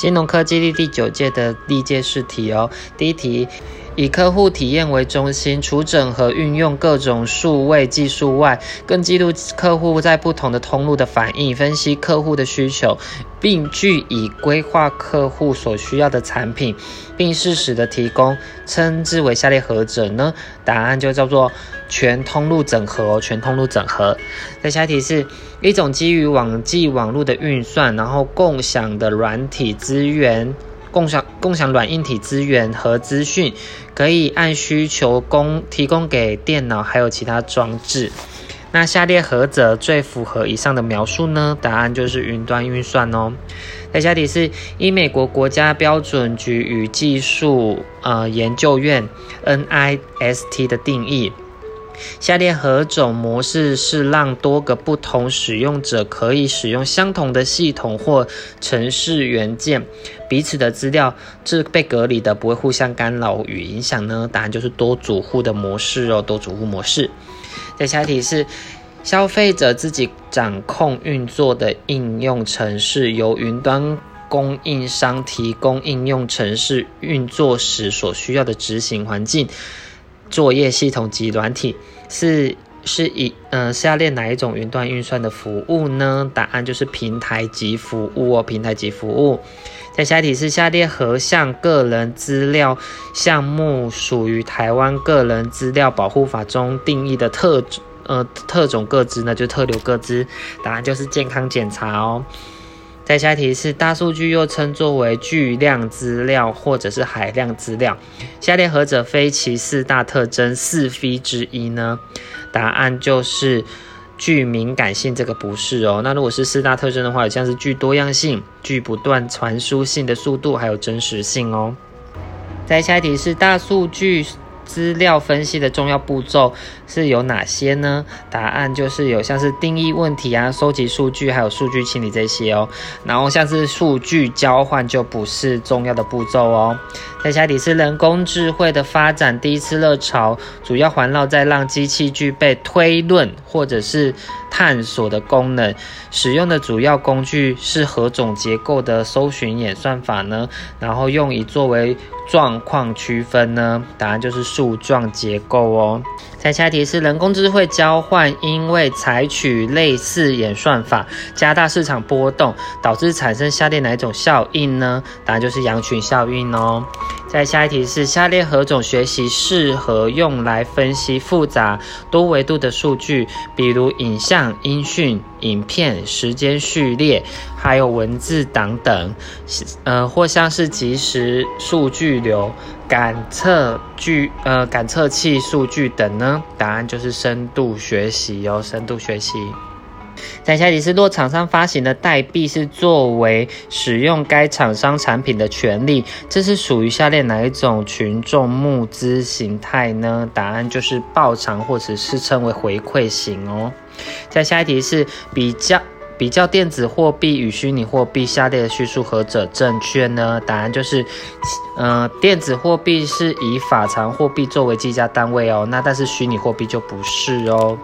金融科技力第九届的历届试题哦。第一题。以客户体验为中心，除整合运用各种数位技术外，更记录客户在不同的通路的反应，分析客户的需求，并据以规划客户所需要的产品，并适时的提供，称之为下列何者呢？答案就叫做全通路整合，全通路整合。再下一题是一种基于网际网络的运算，然后共享的软体资源。共享共享软硬体资源和资讯，可以按需求供提供给电脑还有其他装置。那下列何者最符合以上的描述呢？答案就是云端运算哦。在下题是以美国国家标准局与技术呃研究院 NIST 的定义。下列何种模式是让多个不同使用者可以使用相同的系统或程式元件，彼此的资料是被隔离的，不会互相干扰与影响呢？答案就是多主户的模式哦，多主户模式。再下一题是，消费者自己掌控运作的应用程式，由云端供应商提供应用程式运作时所需要的执行环境。作业系统及软体是是以呃下列哪一种云端运算的服务呢？答案就是平台级服务哦，平台级服务。再下一题是下列何项个人资料项目属于台湾个人资料保护法中定义的特呃特种个资呢？就特留个资。答案就是健康检查哦。再下一题是大数据又称作为巨量资料或者是海量资料，下列何者非其四大特征四非之一呢？答案就是具敏感性，这个不是哦。那如果是四大特征的话，像是具多样性、具不断传输性的速度，还有真实性哦。再下一题是大数据。资料分析的重要步骤是有哪些呢？答案就是有像是定义问题啊、收集数据，还有数据清理这些哦。然后像是数据交换就不是重要的步骤哦。在下题是人工智慧的发展第一次热潮，主要环绕在让机器具备推论或者是探索的功能，使用的主要工具是何种结构的搜寻演算法呢？然后用以作为。状况区分呢？答案就是树状结构哦。再下一题是人工智慧交换，因为采取类似演算法，加大市场波动，导致产生下列哪一种效应呢？答案就是羊群效应哦。再下一题是下列何种学习适合用来分析复杂多维度的数据，比如影像、音讯、影片、时间序列，还有文字等等，呃，或像是即时数据流、感测据呃感测器数据等呢？答案就是深度学习哦，深度学习。在下一题是：若厂商发行的代币是作为使用该厂商产品的权利，这是属于下列哪一种群众募资形态呢？答案就是报偿或者是称为回馈型哦。在下一题是比较。比较电子货币与虚拟货币下列的叙述何者正确呢？答案就是，呃，电子货币是以法偿货币作为计价单位哦，那但是虚拟货币就不是哦。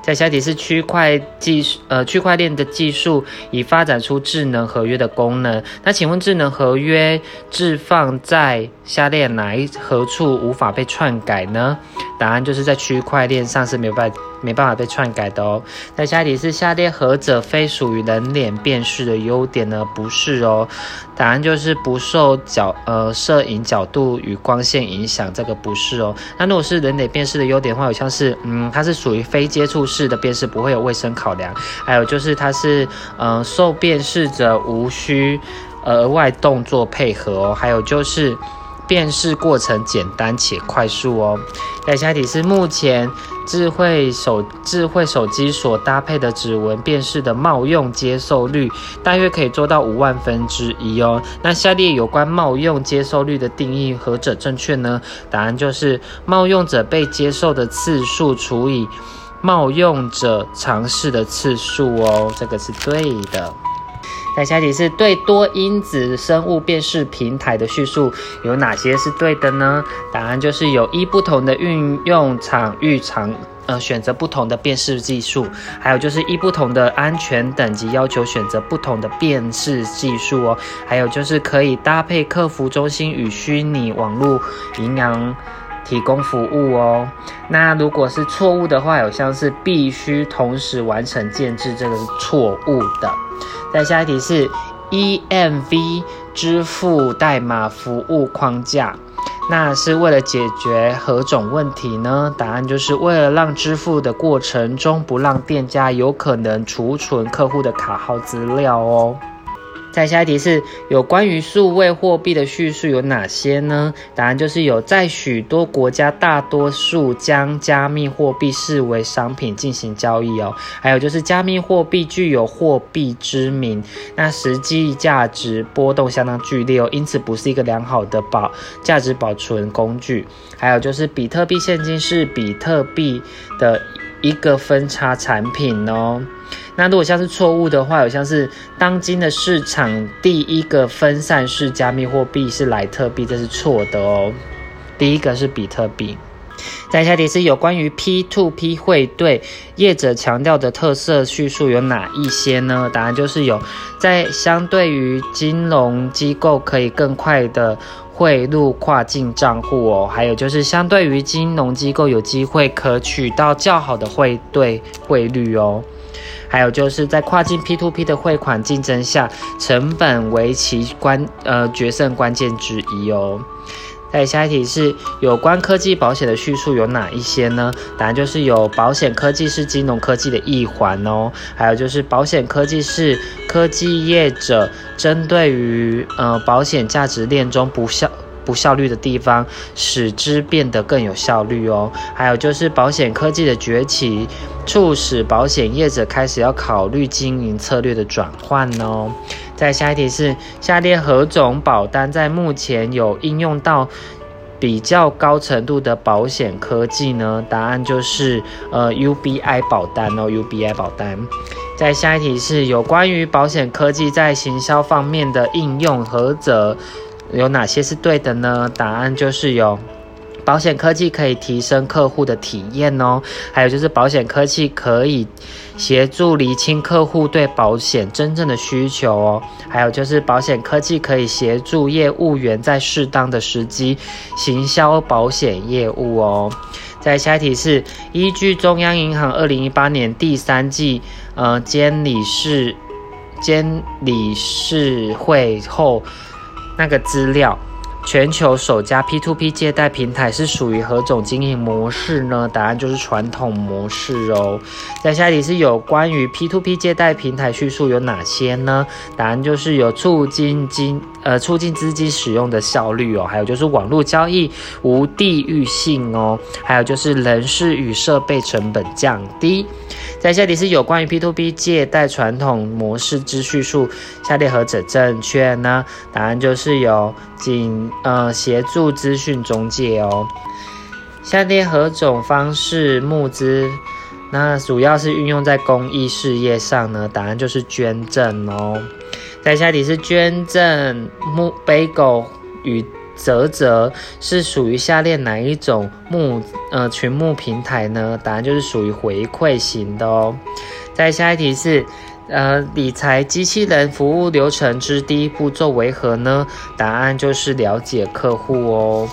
在下题是区块技术，呃，区块链的技术已发展出智能合约的功能，那请问智能合约置放在下列哪一何处无法被篡改呢？答案就是在区块链上是没有办法。没办法被篡改的哦。那下一题是下列何者非属于人脸辨识的优点呢？不是哦，答案就是不受角呃摄影角度与光线影响，这个不是哦。那如果是人脸辨识的优点的话，有像是嗯，它是属于非接触式的辨识，不会有卫生考量。还有就是它是呃受辨识者无需额外动作配合哦。还有就是辨识过程简单且快速哦。那下题是目前。智慧手智慧手机所搭配的指纹辨识的冒用接受率大约可以做到五万分之一哦。那下列有关冒用接受率的定义何者正确呢？答案就是冒用者被接受的次数除以冒用者尝试的次数哦，这个是对的。在下一题是对多因子生物辨识平台的叙述有哪些是对的呢？答案就是有一不同的运用场域场。呃，选择不同的辨识技术，还有就是依不同的安全等级要求选择不同的辨识技术哦。还有就是可以搭配客服中心与虚拟网络银行提供服务哦。那如果是错误的话，有像是必须同时完成建制，这个是错误的。再下一题是 EMV 支付代码服务框架。那是为了解决何种问题呢？答案就是为了让支付的过程中不让店家有可能储存客户的卡号资料哦。再下一题是有关于数位货币的叙述有哪些呢？答案就是有在许多国家，大多数将加密货币视为商品进行交易哦。还有就是加密货币具有货币之名，那实际价值波动相当剧烈哦，因此不是一个良好的保价值保存工具。还有就是比特币现金是比特币的一个分叉产品哦。那如果像是错误的话，有像是当今的市场第一个分散式加密货币是莱特币，这是错的哦。第一个是比特币。再下题是有关于 P2P 汇兑业者强调的特色叙述有哪一些呢？答案就是有在相对于金融机构可以更快的汇入跨境账户哦，还有就是相对于金融机构有机会可取到较好的汇兑汇率哦。还有就是在跨境 P2P 的汇款竞争下，成本为其关呃决胜关键之一哦。再下一题是有关科技保险的叙述有哪一些呢？答案就是有保险科技是金融科技的一环哦。还有就是保险科技是科技业者针对于呃保险价值链中不效。不效率的地方，使之变得更有效率哦。还有就是保险科技的崛起，促使保险业者开始要考虑经营策略的转换哦。再下一题是，下列何种保单在目前有应用到比较高程度的保险科技呢？答案就是呃 UBI 保单哦，UBI 保单。再下一题是有关于保险科技在行销方面的应用，何者？有哪些是对的呢？答案就是有，保险科技可以提升客户的体验哦，还有就是保险科技可以协助厘清客户对保险真正的需求哦，还有就是保险科技可以协助业务员在适当的时机行销保险业务哦。在下一题是依据中央银行二零一八年第三季呃监理事监理事会后。那个资料，全球首家 P2P 借贷平台是属于何种经营模式呢？答案就是传统模式哦。在下一题是有关于 P2P 借贷平台叙述有哪些呢？答案就是有促进金呃促进资金使用的效率哦，还有就是网络交易无地域性哦，还有就是人事与设备成本降低。在下题是有关于 P2P 借贷传统模式之叙述，下列何者正确呢？答案就是有仅呃协助资讯中介哦。下列何种方式募资，那主要是运用在公益事业上呢？答案就是捐赠哦。再下一题是捐赠募背狗与。泽泽是属于下列哪一种木呃群木平台呢？答案就是属于回馈型的哦。再下一题是，呃，理财机器人服务流程之第一步骤为何呢？答案就是了解客户哦。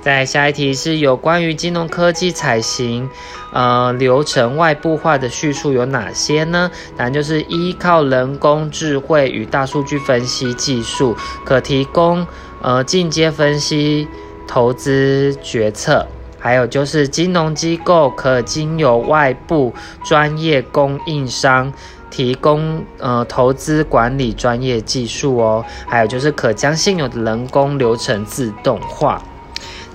再下一题是有关于金融科技采行呃流程外部化的叙述有哪些呢？答案就是依靠人工智慧与大数据分析技术，可提供。呃，进阶分析投资决策，还有就是金融机构可经由外部专业供应商提供呃投资管理专业技术哦，还有就是可将现有的人工流程自动化。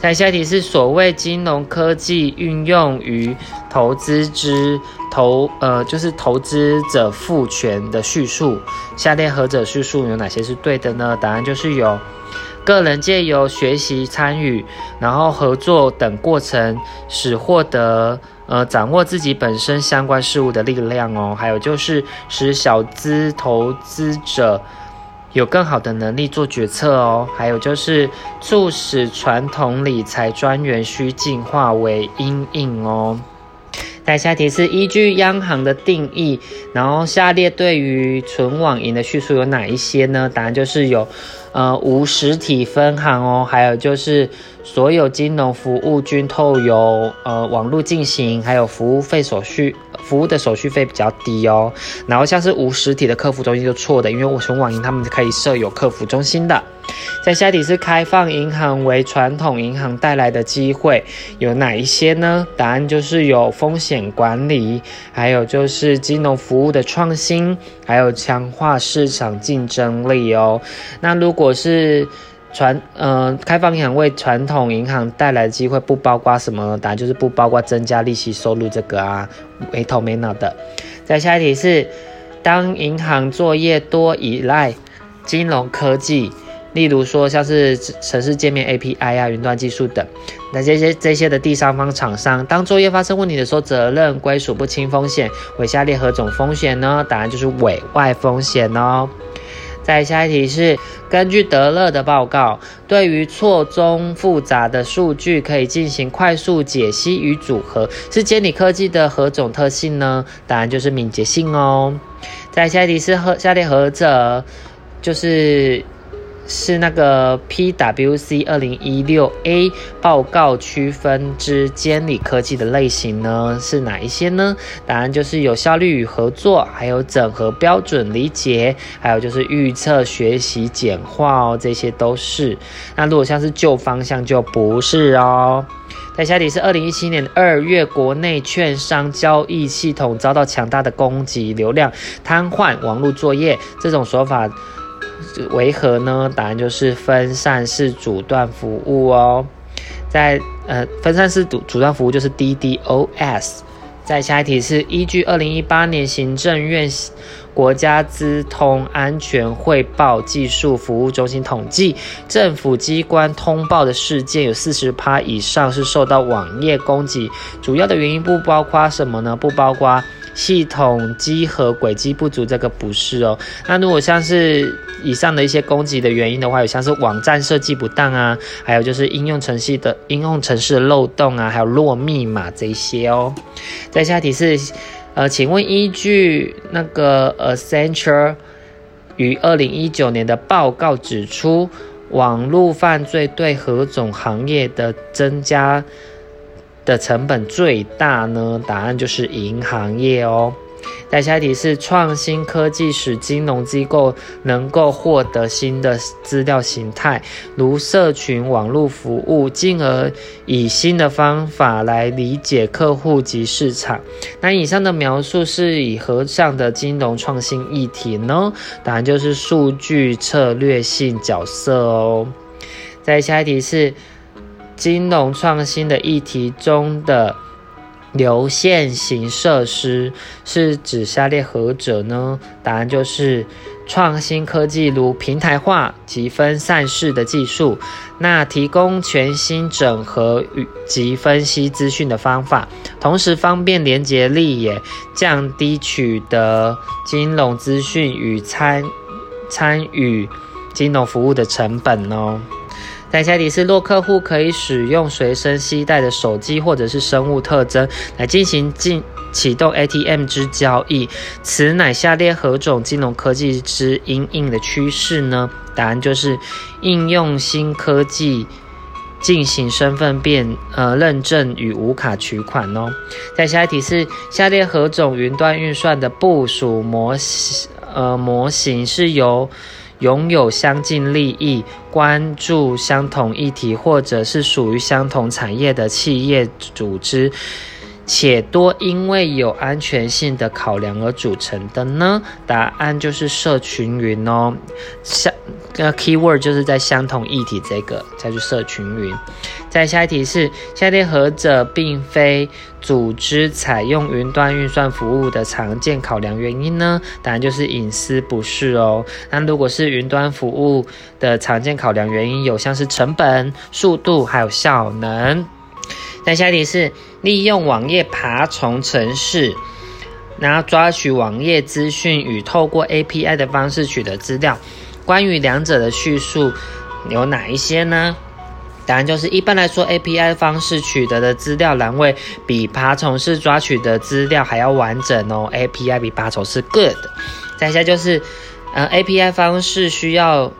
在下一题是所谓金融科技运用于投资之投呃，就是投资者赋权的叙述，下列何者叙述有哪些是对的呢？答案就是有个人借由学习、参与，然后合作等过程，使获得呃掌握自己本身相关事物的力量哦。还有就是使小资投资者。有更好的能力做决策哦，还有就是促使传统理财专员需进化为阴影哦。但下题是依据央行的定义，然后下列对于存网银的叙述有哪一些呢？答案就是有，呃，无实体分行哦，还有就是所有金融服务均透由呃网络进行，还有服务费手续。服务的手续费比较低哦，然后像是无实体的客服中心就错的，因为我从网银他们可以设有客服中心的。在下题是开放银行为传统银行带来的机会有哪一些呢？答案就是有风险管理，还有就是金融服务的创新，还有强化市场竞争力哦。那如果果是传呃，开放银行为传统银行带来的机会不包括什么？答案就是不包括增加利息收入这个啊，没头没脑的。再下一题是，当银行作业多依赖金融科技，例如说像是城市界面 API 啊、云端技术等，那这些这些的第三方厂商，当作业发生问题的时候，责任归属不清风险为下列何种风险呢？答案就是委外风险哦。再下一题是，根据德勒的报告，对于错综复杂的数据可以进行快速解析与组合，是监理科技的何种特性呢？答案就是敏捷性哦。再下一题是何下列何者就是。是那个 PWC 二零一六 A 报告区分之监理科技的类型呢？是哪一些呢？答案就是有效率与合作，还有整合标准理解，还有就是预测学习简化哦，这些都是。那如果像是旧方向就不是哦。在下底是二零一七年二月，国内券商交易系统遭到强大的攻击，流量瘫痪，网络作业这种说法。为何呢？答案就是分散式阻断服务哦。在呃，分散式阻阻断服务就是 DDoS。在下一题是依据二零一八年行政院国家资通安全汇报技术服务中心统计，政府机关通报的事件有四十趴以上是受到网页攻击，主要的原因不包括什么呢？不包括。系统机和轨迹不足，这个不是哦。那如果像是以上的一些攻击的原因的话，有像是网站设计不当啊，还有就是应用程序的应用程式的漏洞啊，还有落密码这些哦。再下题是，呃，请问依据那个 Accenture 于二零一九年的报告指出，网络犯罪对何种行业的增加？的成本最大呢？答案就是银行业哦。再下一题是创新科技使金融机构能够获得新的资料形态，如社群网络服务，进而以新的方法来理解客户及市场。那以上的描述是以何上的金融创新议题呢？答案就是数据策略性角色哦。再下一题是。金融创新的议题中的流线型设施是指下列何者呢？答案就是创新科技，如平台化及分散式的技术，那提供全新整合与及分析资讯的方法，同时方便连接力，也降低取得金融资讯与参参与金融服务的成本哦。在下题是：若客户可以使用随身携带的手机或者是生物特征来进行进启动 ATM 之交易，此乃下列何种金融科技之应应的趋势呢？答案就是应用新科技进行身份辨呃认证与无卡取款哦。在下一题是：下列何种云端运算的部署模型呃模型是由拥有相近利益、关注相同议题，或者是属于相同产业的企业组织，且多因为有安全性的考量而组成的呢？答案就是社群云哦。相呃，keyword 就是在相同议题这个才是社群云。再下一题是，下列何者并非组织采用云端运算服务的常见考量原因呢？答案就是隐私不是哦。那如果是云端服务的常见考量原因，有像是成本、速度还有效能。再下一题是，利用网页爬虫程式，然后抓取网页资讯与透过 API 的方式取得资料。关于两者的叙述有哪一些呢？答案就是一般来说，API 方式取得的资料栏位比爬虫式抓取的资料还要完整哦。API 比爬虫是 good。再下就是，呃，API 方式需要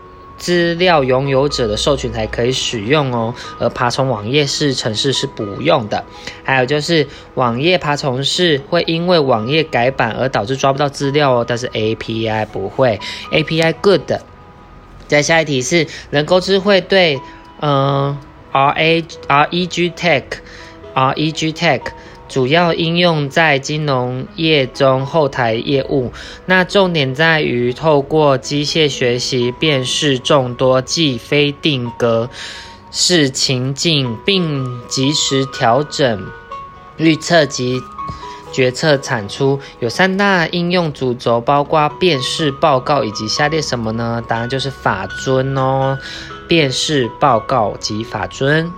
资料拥有者的授权才可以使用哦，而爬虫网页式程式是不用的。还有就是，网页爬虫式会因为网页改版而导致抓不到资料哦，但是 API 不会，API good。再下一题是，人工智慧对。嗯，R A R E G Tech，R E G Tech 主要应用在金融业中后台业务。那重点在于透过机械学习辨识众多既非定格式情境，并及时调整预测及决策产出。有三大应用主轴，包括辨识报告以及下列什么呢？答案就是法尊哦。辨识报告及法尊。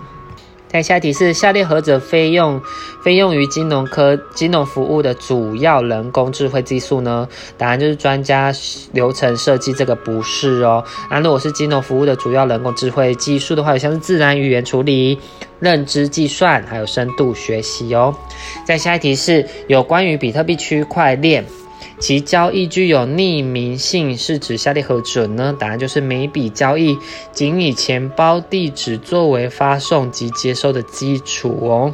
在下一题是下列何者非用非用于金融科金融服务的主要人工智慧技术呢？答案就是专家流程设计，这个不是哦。那如果是金融服务的主要人工智慧技术的话，有像是自然语言处理、认知计算，还有深度学习哦。再下一题是有关于比特币区块链。其交易具有匿名性是指下列何准呢？答案就是每笔交易仅以钱包地址作为发送及接收的基础哦。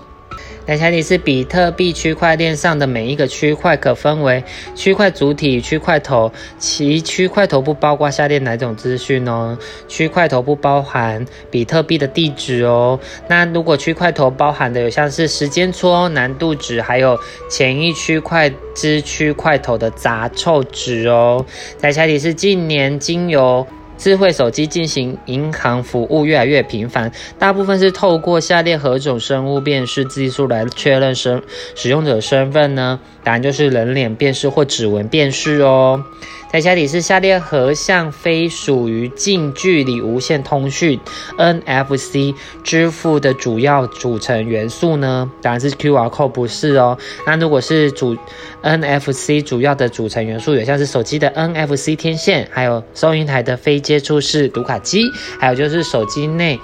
那下题是比特币区块链上的每一个区块可分为区块主体与区块头，其区块头部包括下列哪种资讯呢？区块头部包含比特币的地址哦。那如果区块头包含的有像是时间戳、难度值，还有前一区块之区块头的杂凑值哦。在下题是近年经由智慧手机进行银行服务越来越频繁，大部分是透过下列何种生物辨识技术来确认身使用者身份呢？答案就是人脸辨识或指纹辨识哦。在下题是下列何项非属于近距离无线通讯 NFC 支付的主要组成元素呢？答案是 QR code 不是哦。那如果是主 NFC 主要的组成元素，有像是手机的 NFC 天线，还有收银台的非接触式读卡机，还有就是手机内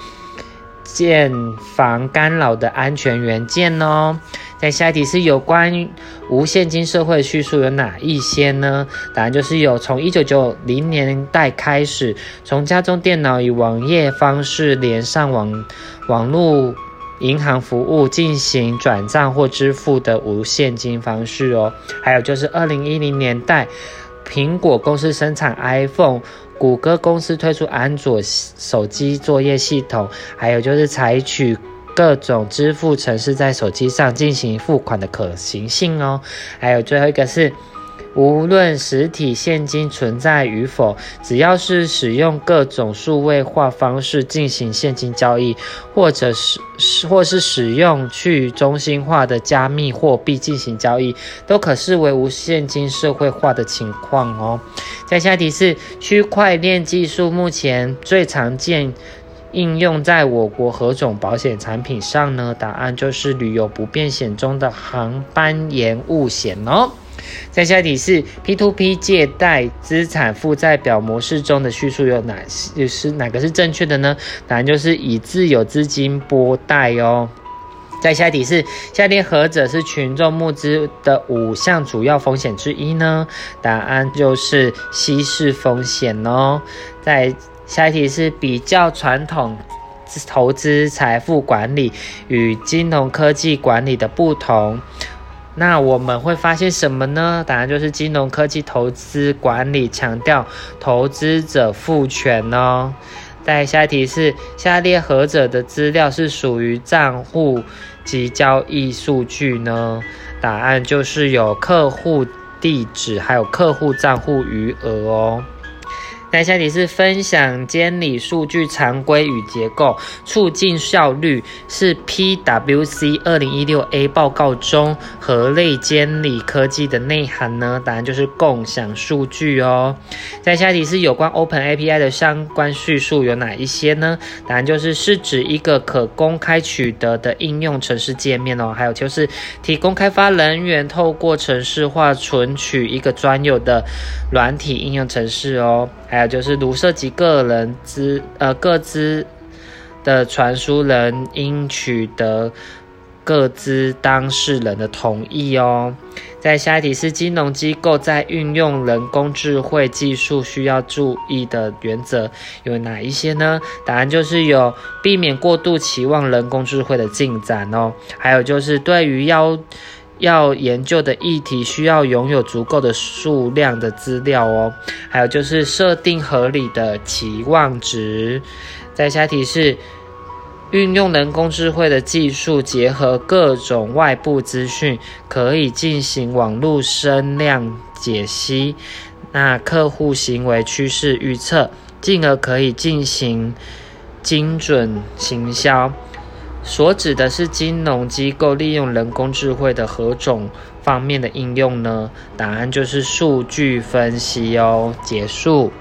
键防干扰的安全元件哦。在下一题是有关无现金社会叙述有哪一些呢？答案就是有从一九九零年代开始，从家中电脑以网页方式连上网网络银行服务进行转账或支付的无现金方式哦。还有就是二零一零年代，苹果公司生产 iPhone，谷歌公司推出安卓手机作业系统，还有就是采取。各种支付程式在手机上进行付款的可行性哦，还有最后一个是，无论实体现金存在与否，只要是使用各种数位化方式进行现金交易，或者是或是使用去中心化的加密货币进行交易，都可视为无现金社会化的情况哦。在下题是区块链技术目前最常见。应用在我国何种保险产品上呢？答案就是旅游不便险中的航班延误险哦。在下题是 P2P 借贷资产负债表模式中的叙述有哪些？是哪个是正确的呢？答案就是以自有资金拨贷哦。在下题是下列何者是群众募资的五项主要风险之一呢？答案就是稀释风险哦。在下一题是比较传统投资财富管理与金融科技管理的不同，那我们会发现什么呢？答案就是金融科技投资管理强调投资者赋权哦。再下一题是：下列何者的资料是属于账户及交易数据呢？答案就是有客户地址，还有客户账户余额哦。那下题是分享监理数据常规与结构，促进效率，是 PWC 二零一六 A 报告中何类监理科技的内涵呢？答案就是共享数据哦。在下题是有关 Open API 的相关叙述有哪一些呢？答案就是是指一个可公开取得的应用程式界面哦，还有就是提供开发人员透过程式化存取一个专有的软体应用程式哦。还有就是，如涉及个人资呃各资的传输人应取得各资当事人的同意哦。在下一题是金融机构在运用人工智慧技术需要注意的原则有哪一些呢？答案就是有避免过度期望人工智慧的进展哦。还有就是对于要要研究的议题需要拥有足够的数量的资料哦，还有就是设定合理的期望值。在下题是运用人工智慧的技术，结合各种外部资讯，可以进行网络声量解析，那客户行为趋势预测，进而可以进行精准行销。所指的是金融机构利用人工智慧的何种方面的应用呢？答案就是数据分析哦。结束。